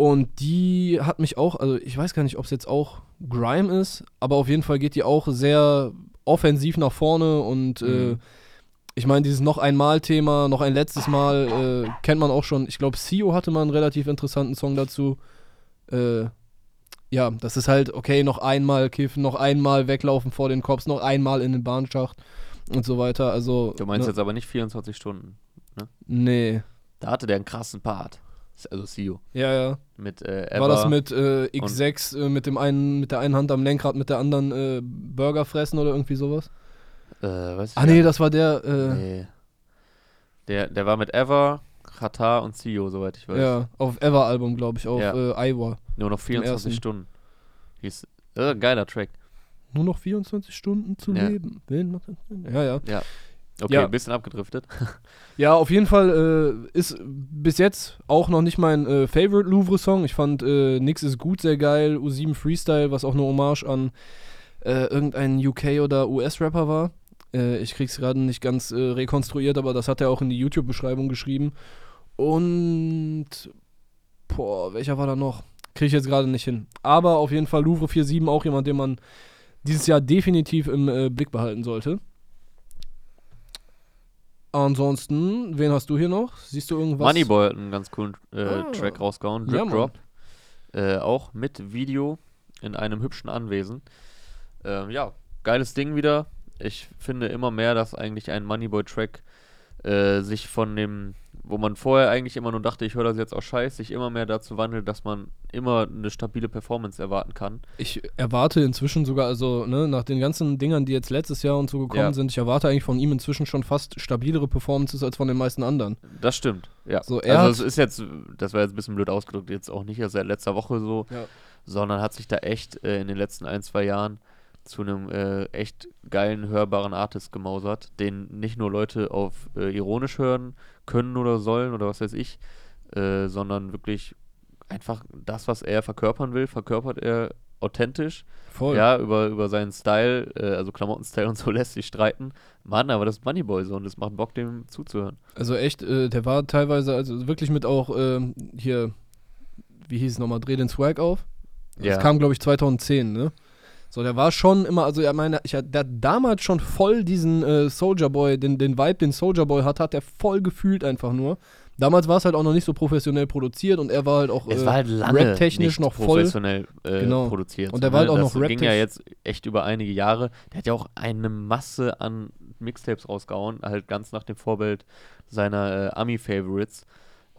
Und die hat mich auch, also ich weiß gar nicht, ob es jetzt auch Grime ist, aber auf jeden Fall geht die auch sehr offensiv nach vorne und äh, Mhm. ich meine, dieses noch einmal Thema, noch ein letztes Mal, äh, kennt man auch schon. Ich glaube, Sio hatte mal einen relativ interessanten Song dazu. Äh, ja, das ist halt, okay, noch einmal kiffen, noch einmal weglaufen vor den Cops, noch einmal in den Bahnschacht und so weiter. Also, Du meinst ne, jetzt aber nicht 24 Stunden. Nee. Da hatte der einen krassen Part. Also CEO. Ja, ja. Mit äh, War das mit äh, X6 äh, mit dem einen, mit der einen Hand am Lenkrad, mit der anderen äh, Burger fressen oder irgendwie sowas? Äh, weiß ich Ah nee, das war der, äh, Nee. Der, der war mit Ever, Qatar und CEO, soweit ich weiß. ja, auf Ever-Album, glaube ich, auf Ja. äh, Iowa. Nur noch 24 ersten. Stunden. Hieß, geiler Track. Nur noch 24 Stunden zu Ja. leben. Ja, ja. Ja. Okay, Ja. ein bisschen abgedriftet. Ja, auf jeden Fall äh, ist bis jetzt auch noch nicht mein äh, Favorite Louvre-Song. Ich fand äh, Nix ist gut sehr geil. U7 Freestyle, was auch eine Hommage an äh, irgendeinen UK- oder US-Rapper war. Äh, ich krieg's gerade nicht ganz äh, rekonstruiert, aber das hat er auch in die YouTube-Beschreibung geschrieben. Und boah, welcher war da noch? Krieg ich jetzt gerade nicht hin. Aber auf jeden Fall Louvre 47 auch jemand, den man dieses Jahr definitiv im äh, Blick behalten sollte. Ansonsten, wen hast du hier noch? Siehst du irgendwas? Moneyboy hat einen ganz coolen äh, Ah. Track rausgehauen. Ja, Drip Mann. Drop. Äh, auch mit Video in einem hübschen Anwesen. Ähm, ja, geiles Ding wieder. Ich finde immer mehr, dass eigentlich ein Moneyboy-Track äh, sich von dem, wo man vorher eigentlich immer nur dachte, ich höre das jetzt auch scheiße, sich immer mehr dazu wandelt, dass man immer eine stabile Performance erwarten kann. Ich erwarte inzwischen sogar, also ne, nach den ganzen Dingern, die jetzt letztes Jahr und so gekommen Ja. sind, ich erwarte eigentlich von ihm inzwischen schon fast stabilere Performances als von den meisten anderen. Das stimmt, ja. So, also es ist jetzt, das war jetzt ein bisschen blöd ausgedrückt, jetzt auch nicht erst seit letzter Woche so, Ja. sondern hat sich da echt äh, in den letzten ein, zwei Jahren zu einem äh, echt geilen, hörbaren Artist gemausert, den nicht nur Leute auf äh, ironisch hören können oder sollen oder was weiß ich, äh, sondern wirklich einfach das, was er verkörpern will, verkörpert er authentisch. Voll. Ja, über, über seinen Style, äh, also Klamottenstyle und so lässt sich streiten. Mann, aber das ist Moneyboy so und es macht Bock, dem zuzuhören. Also echt, äh, der war teilweise, also wirklich mit auch ähm, hier, wie hieß es nochmal, Dreh den Swag auf. Das Ja. kam, glaube ich, 2010, ne? So, der war schon immer, also er meine, ich, der hat damals schon voll diesen äh, Soldier Boy, den, den Vibe, den Soldier Boy hat, hat er voll gefühlt einfach nur. Damals war es halt auch noch nicht so professionell produziert und er war halt auch Es äh, war halt lange rap-technisch noch voll. professionell äh, Genau. produziert. Und der so, war halt ne? auch das noch ging ja jetzt echt über einige Jahre. Der hat ja auch eine Masse an Mixtapes rausgehauen, halt ganz nach dem Vorbild seiner äh, Ami-Favorites.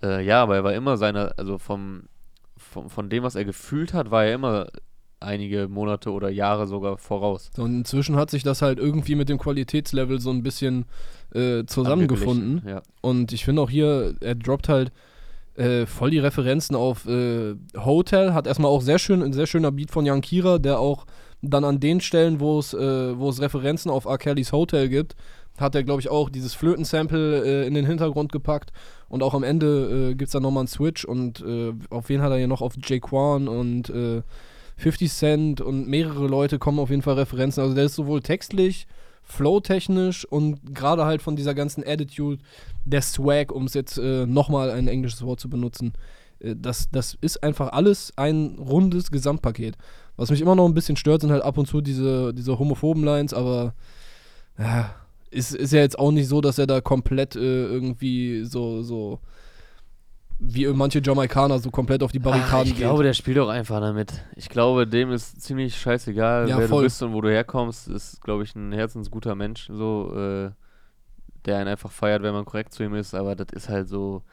Äh, ja, aber er war immer seiner, also vom, vom, von dem, was er gefühlt hat, war er immer einige Monate oder Jahre sogar voraus. So, und inzwischen hat sich das halt irgendwie mit dem Qualitätslevel so ein bisschen äh, zusammengefunden. Ja. Und ich finde auch hier, er droppt halt äh, voll die Referenzen auf äh, Hotel, hat erstmal auch sehr schön, ein sehr schöner Beat von Jan Kira, der auch dann an den Stellen, wo es, äh, wo es Referenzen auf R. Kellys Hotel gibt, hat er, glaube ich, auch dieses Flötensample äh, in den Hintergrund gepackt. Und auch am Ende äh, gibt es dann nochmal einen Switch und äh, auf wen hat er hier noch? Auf Jaquan und 50 Cent und mehrere Leute kommen auf jeden Fall Referenzen. Also der ist sowohl textlich, flowtechnisch und gerade halt von dieser ganzen Attitude, der Swag, um es jetzt äh, nochmal ein englisches Wort zu benutzen, äh, das, das ist einfach alles ein rundes Gesamtpaket. Was mich immer noch ein bisschen stört, sind halt ab und zu diese, diese homophoben Lines, aber ja, ist, ist ja jetzt auch nicht so, dass er da komplett äh, irgendwie so, so wie manche Jamaikaner so komplett auf die Ach, Barrikaden ich glaube, der spielt auch einfach damit. Ich glaube, dem ist ziemlich scheißegal, Ja, wer voll. du bist und wo du herkommst. Ist, glaube ich, ein herzensguter Mensch, so, äh, der einen einfach feiert, wenn man korrekt zu ihm ist. Aber das ist halt so,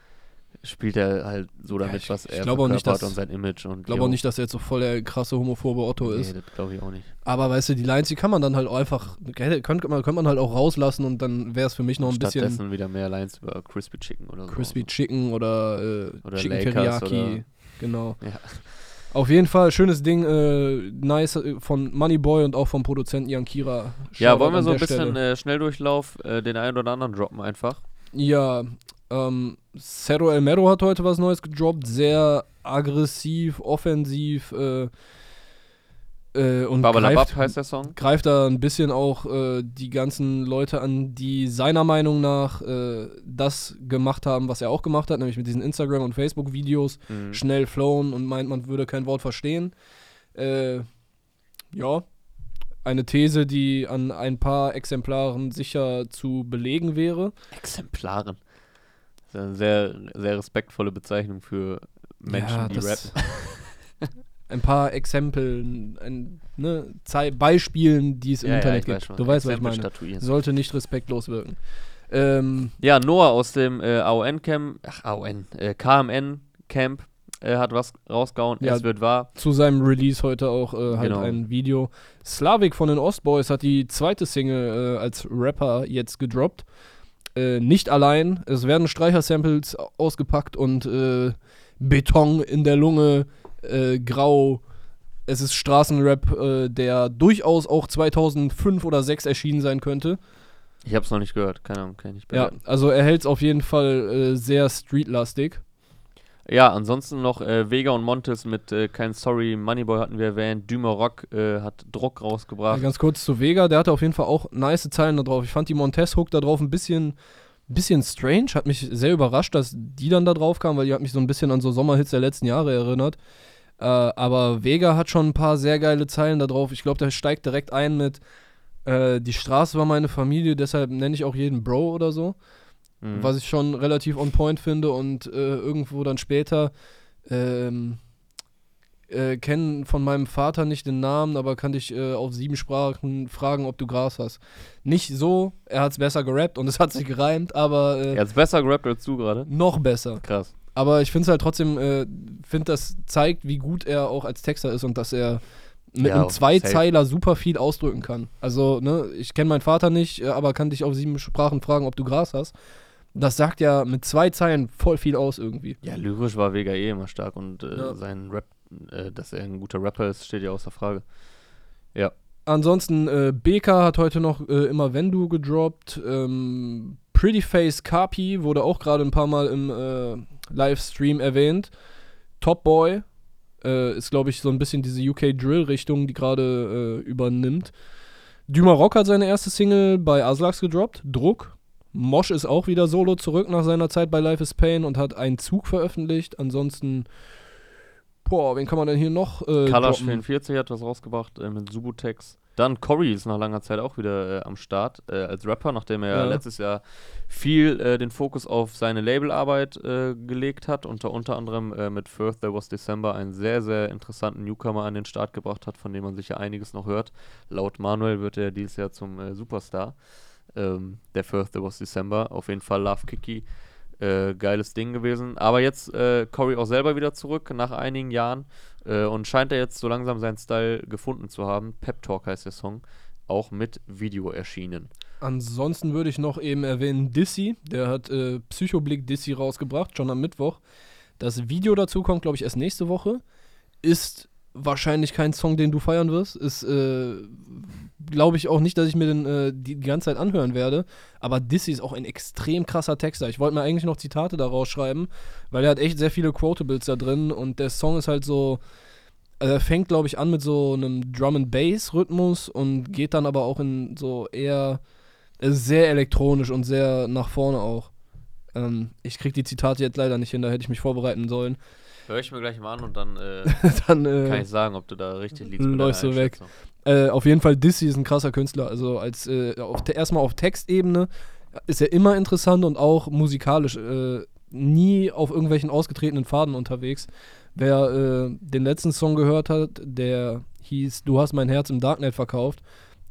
spielt er halt so damit, ich- was ich er glaube auch nicht, verkörpert dass- und sein Image. Und Ich glaube auch nicht, dass er jetzt so voll der krasse homophobe Otto Nee, ist. das glaube ich auch nicht. Aber weißt du, die Lines, die kann man dann halt auch einfach, könnte, man, könnte man halt auch rauslassen und dann wäre es für mich noch ein bisschen Stattdessen wieder mehr Lines über Crispy Chicken oder so. Crispy Chicken oder, äh, Oder Chicken Lakers Teriyaki. oder- Genau. Ja. Auf jeden Fall, schönes Ding, äh, nice äh, von Moneyboy und auch vom Produzenten Jan Kira. Ja, wollen wir so ein bisschen äh, Schnelldurchlauf äh, den einen oder anderen droppen einfach. Ja, ähm, Cerro El Mero hat heute was Neues gedroppt, sehr aggressiv, offensiv äh, äh, und greift, heißt der Song. greift da ein bisschen auch äh, die ganzen Leute an, die seiner Meinung nach äh, das gemacht haben, was er auch gemacht hat, nämlich mit diesen Instagram- und Facebook-Videos Mhm. schnell flown und meint, man würde kein Wort verstehen. Äh, ja, eine These, die an ein paar Exemplaren sicher zu belegen wäre. Exemplaren. Das ist eine sehr, sehr respektvolle Bezeichnung für Menschen, Ja, die rappen. Ein paar Exempel, ein, ne, Beispielen, die es im Ja, ja, Internet weiß gibt. Du weißt, was ich meine. statuieren. Sollte nicht respektlos wirken. Ähm, Ja, Noah aus dem äh, AON-Camp, ach, AON, äh, KMN-Camp äh, hat was rausgehauen. Ja. Es wird wahr. zu seinem Release heute auch äh, halt Genau. ein Video. Slavik von den Ostboys hat die zweite Single äh, als Rapper jetzt gedroppt. Äh, nicht allein. Es werden Streicher-Samples ausgepackt und äh, Beton in der Lunge, äh, grau. Es ist Straßenrap, äh, der durchaus auch 2005 oder 2006 erschienen sein könnte. Ich habe es noch nicht gehört, keine Ahnung, kann ich Ja, also er hält es auf jeden Fall äh, sehr streetlastig. Ja, ansonsten noch äh, Vega und Montes mit äh, Kein Sorry, Moneyboy hatten wir erwähnt, Dümer Rock äh, hat Druck Ja, rausgebracht. ganz kurz zu Vega, der hatte auf jeden Fall auch nice Zeilen da drauf. Ich fand die Montez-Hook da drauf ein bisschen, bisschen strange, hat mich sehr überrascht, dass die dann da drauf kam, weil die hat mich so ein bisschen an so Sommerhits der letzten Jahre erinnert. Äh, aber Vega hat schon ein paar sehr geile Zeilen da drauf. Ich glaube, der steigt direkt ein mit äh, Die Straße war meine Familie, deshalb nenne ich auch jeden Bro oder so. Mhm. Was ich schon relativ on point finde und äh, irgendwo dann später ähm, äh, kennen von meinem Vater nicht den Namen, aber kann dich äh, auf sieben Sprachen fragen, ob du Gras hast. Nicht so, er hat es besser gerappt und es hat sich gereimt, aber äh, Er hat's besser gerappt als du gerade. noch besser. Krass. Aber ich finde es halt trotzdem, äh, finde das zeigt, wie gut er auch als Texter ist und dass er mit Ja, einem. Zweizeiler super viel ausdrücken kann. Also, ne, ich kenne meinen Vater nicht, äh, aber kann dich auf sieben Sprachen fragen, ob du Gras hast. Das sagt ja mit zwei Zeilen voll viel aus irgendwie. Ja, lyrisch war Vega eh immer stark und äh, Ja. sein Rap, äh, dass er ein guter Rapper ist, steht ja außer Frage. Ansonsten, äh, BK hat heute noch äh, immer Wenn du gedroppt. Ähm, Prettyface Carpi wurde auch gerade ein paar Mal im äh, Livestream erwähnt. Top Boy äh, ist, glaube ich, so ein bisschen diese UK-Drill-Richtung, die gerade übernimmt. Dümer Rock hat seine erste Single bei Aslax gedroppt, Druck. Mosch ist auch wieder solo zurück nach seiner Zeit bei Life is Pain und hat einen Zug veröffentlicht. Ansonsten, boah, wen kann man denn hier noch äh, Kalash droppen? 44 hat was rausgebracht äh, mit Subutex. Dann Cory ist nach langer Zeit auch wieder äh, am Start äh, als Rapper, nachdem er Ja. letztes Jahr viel äh, den Fokus auf seine Labelarbeit äh, gelegt hat und unter anderem äh, mit First There Was December einen sehr, sehr interessanten Newcomer an den Start gebracht hat, von dem man sicher einiges noch hört. Laut Manuel wird er dieses Jahr zum äh, Superstar. Ähm, der First There Was December, auf jeden Fall Love Kiki. Äh, geiles Ding gewesen. Aber jetzt äh, Cory auch selber wieder zurück nach einigen Jahren äh, und scheint er jetzt so langsam seinen Style gefunden zu haben. Pep Talk heißt der Song, auch mit Video erschienen. Ansonsten würde ich noch eben erwähnen Dissy. Der hat äh, Psychoblick Dissy rausgebracht, schon am Mittwoch. Das Video dazu kommt, glaube ich, erst nächste Woche. Ist wahrscheinlich kein Song, den du feiern wirst. Ist, äh, glaube ich auch nicht, dass ich mir den äh, die, ganze Zeit anhören werde. Aber Dissy ist auch ein extrem krasser Texter. Ich wollte mir eigentlich noch Zitate daraus schreiben, weil er hat echt sehr viele Quotables da drin und der Song ist halt so. Also er fängt, glaube ich, an mit so einem Drum-and-Bass-Rhythmus und geht dann aber auch in so eher äh, sehr elektronisch und sehr nach vorne auch. Ähm, ich krieg die Zitate jetzt leider nicht hin, da hätte ich mich vorbereiten sollen. Hör ich mir gleich mal an und dann äh, dann kann äh, ich sagen, ob du da richtig liegst. läufst du weg. Äh, auf jeden Fall Dissy ist ein krasser Künstler. Also als äh, auf erstmal auf Textebene ist er immer interessant und auch musikalisch äh, nie auf irgendwelchen ausgetretenen Faden unterwegs. Wer äh, den letzten Song gehört hat, der hieß Du hast mein Herz im Darknet verkauft,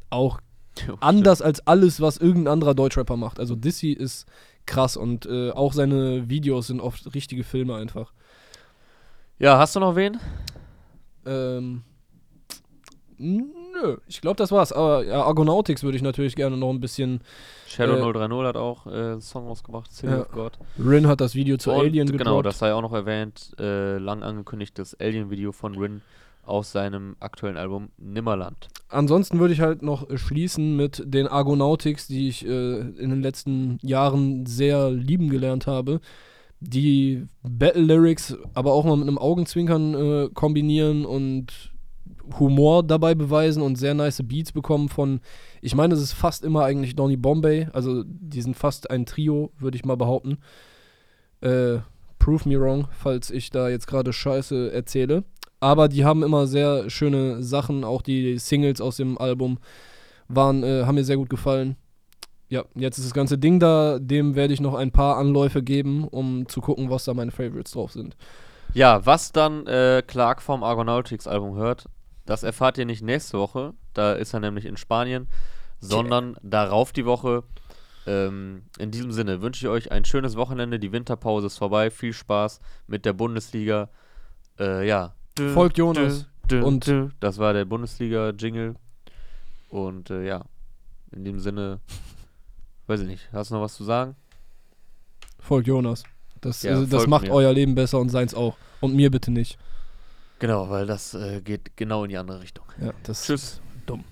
auch Jo, anders als alles, was irgendein anderer Deutschrapper macht. Also Dissy ist krass und auch seine Videos sind oft richtige Filme einfach. Ja, hast du noch wen? Ähm, nö, ich glaube, das war's. Aber ja, Argonautics würde ich natürlich gerne noch ein bisschen. Shadow Äh, 030 hat auch äh, einen Song rausgebracht, City Ja. of God. Rin hat das Video zu Und Alien gedroppt. Genau, das sei auch noch erwähnt, äh, lang angekündigtes Alien-Video von Rin aus seinem aktuellen Album Nimmerland. Ansonsten würde ich halt noch äh, schließen mit den Argonautics, die ich äh, in den letzten Jahren sehr lieben gelernt habe. Die Battle Lyrics aber auch mal mit einem Augenzwinkern äh, kombinieren und Humor dabei beweisen und sehr nice Beats bekommen von, ich meine, es ist fast immer eigentlich Donny Bombay, also die sind fast ein Trio, würde ich mal behaupten. Äh, prove me wrong, falls ich da jetzt gerade Scheiße erzähle. Aber die haben immer sehr schöne Sachen, auch die Singles aus dem Album waren, äh, haben mir sehr gut gefallen. Ja, jetzt ist das ganze Ding da, dem werde ich noch ein paar Anläufe geben, um zu gucken, was da meine Favorites drauf sind. Ja, was dann äh, Clark vom Argonautics-Album hört, das erfahrt ihr nicht nächste Woche. Da ist er nämlich in Spanien, sondern darauf die Woche. Ähm, in diesem Sinne wünsche ich euch ein schönes Wochenende. Die Winterpause ist vorbei. Viel Spaß mit der Bundesliga. Äh, ja. Folgt Jonas. Und Und- das war der Bundesliga-Jingle. Und äh, ja, in dem Sinne, weiß ich nicht, hast du noch was zu sagen? Folgt Jonas. Das, Ja, äh, das macht mir. euer Leben besser und seins auch. Und mir bitte nicht. Genau, weil das äh, geht genau in die andere Richtung. Ja, Tschüss. dumm.